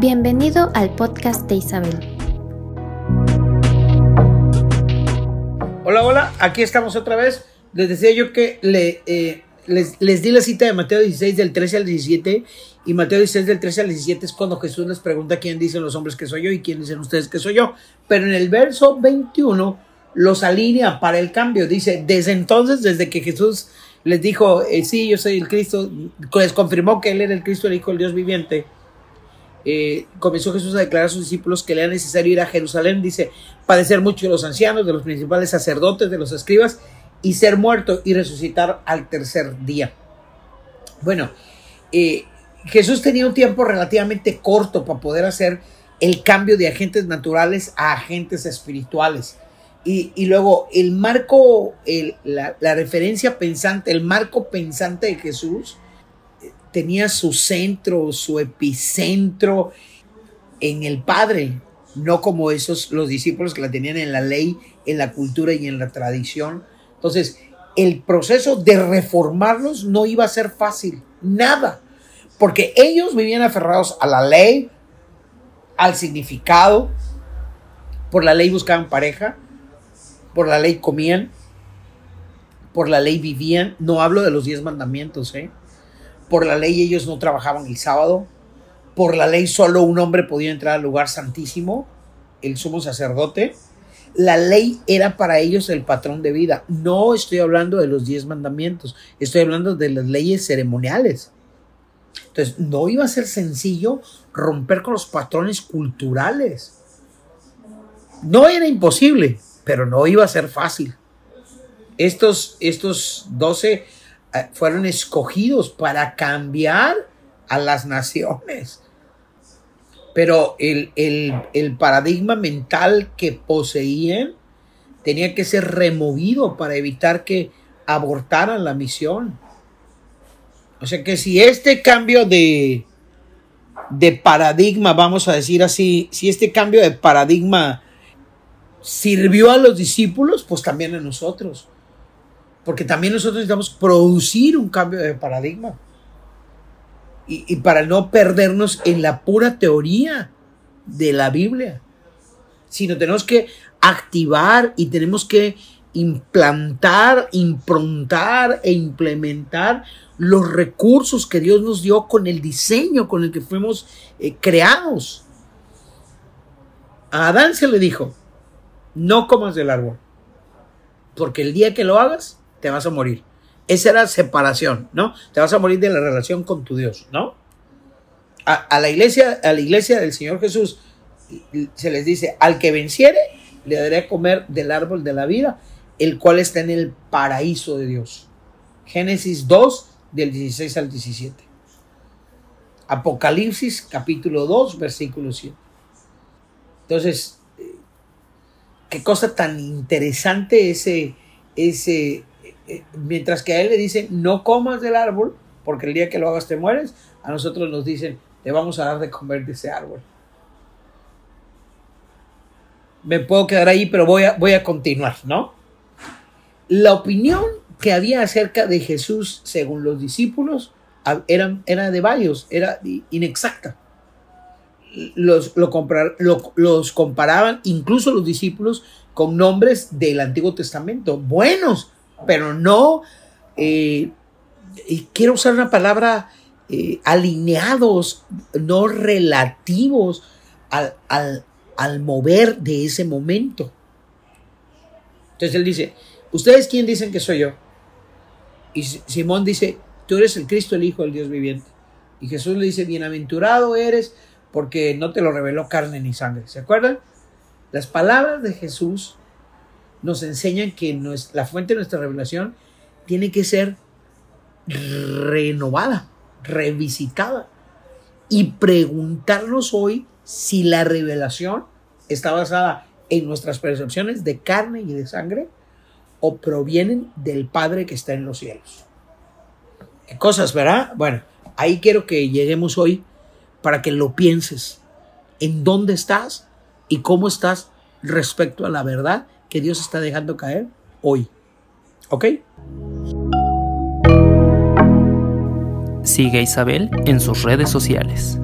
Bienvenido al podcast de Isabel. Hola, hola, aquí estamos otra vez. Les decía yo que le, eh, les, les, di la cita de Mateo 16 del 13 al 17 y Mateo 16 del 13 al 17 es cuando Jesús les pregunta quién dicen los hombres que soy yo y quién dicen ustedes que soy yo. Pero en el verso 21 los alinea para el cambio. Dice, desde entonces, desde que Jesús les dijo, eh, sí, yo soy el Cristo, les confirmó que él era el Cristo, el Hijo del Dios viviente. Eh, comenzó Jesús a declarar a sus discípulos que le era necesario ir a Jerusalén, dice, padecer mucho de los ancianos, de los principales sacerdotes, de los escribas, y ser muerto y resucitar al tercer día. Bueno, eh, Jesús tenía un tiempo relativamente corto para poder hacer el cambio de agentes naturales a agentes espirituales. Y, luego el marco, la, la, referencia pensante, el marco pensante de Jesús eh, tenía su centro, su epicentro en el Padre, no como esos los discípulos que la tenían en la ley, en la cultura y en la tradición. Entonces, el proceso de reformarlos no iba a ser fácil, nada, porque ellos vivían aferrados a la ley, al significado, por la ley buscaban pareja, por la ley comían, por la ley vivían, no hablo de los diez mandamientos, ¿eh? por la ley ellos no trabajaban el sábado, por la ley solo un hombre podía entrar al lugar santísimo, el sumo sacerdote, la ley era para ellos el patrón de vida. No estoy hablando de los diez mandamientos, estoy hablando de las leyes ceremoniales. Entonces, no iba a ser sencillo romper con los patrones culturales. No era imposible, pero no iba a ser fácil. Estos, estos 12 eh, fueron escogidos para cambiar a las naciones. Pero el, el, paradigma mental que poseían tenía que ser removido para evitar que abortaran la misión. O sea que si este cambio de, de paradigma, vamos a decir así, si este cambio de paradigma sirvió a los discípulos, pues también a nosotros. Porque también nosotros necesitamos producir un cambio de paradigma. Y, para no perdernos en la pura teoría de la Biblia. Sino tenemos que activar y tenemos que implantar, improntar e implementar los recursos que Dios nos dio con el diseño con el que fuimos eh, creados. A Adán se le dijo, no comas del árbol, porque el día que lo hagas, te vas a morir. Esa era separación, ¿no? Te vas a morir de la relación con tu Dios, ¿no? A, la iglesia, a la iglesia del Señor Jesús se les dice, al que venciere, le daré a comer del árbol de la vida, el cual está en el paraíso de Dios. Génesis 2, del 16 al 17. Apocalipsis capítulo 2, versículo 7. Entonces, qué cosa tan interesante ese, ese, eh, mientras que a él le dicen, no comas del árbol, porque el día que lo hagas te mueres, a nosotros nos dicen, te vamos a dar de comer de ese árbol. Me puedo quedar ahí, pero voy a, voy a continuar, ¿no? La opinión que había acerca de Jesús, según los discípulos, era, era de varios, era inexacta los, los comparaban, incluso los discípulos, con nombres del Antiguo Testamento, buenos, pero no, eh, quiero usar una palabra, eh, alineados, no relativos al, al, mover de ese momento. Entonces él dice, ¿ustedes quién dicen que soy yo? Y Simón dice, tú eres el Cristo, el Hijo del Dios viviente. Y Jesús le dice, bienaventurado eres porque no te lo reveló carne ni sangre. ¿Se acuerdan? Las palabras de Jesús nos enseñan que la fuente de nuestra revelación tiene que ser renovada, revisitada y preguntarnos hoy si la revelación está basada en nuestras percepciones de carne y de sangre o provienen del Padre que está en los cielos. ¿Qué cosas, verdad? Bueno, ahí quiero que lleguemos hoy para que lo pienses en dónde estás y cómo estás respecto a la verdad que Dios está dejando caer hoy. ¿Ok? Sigue a Isabel en sus redes sociales.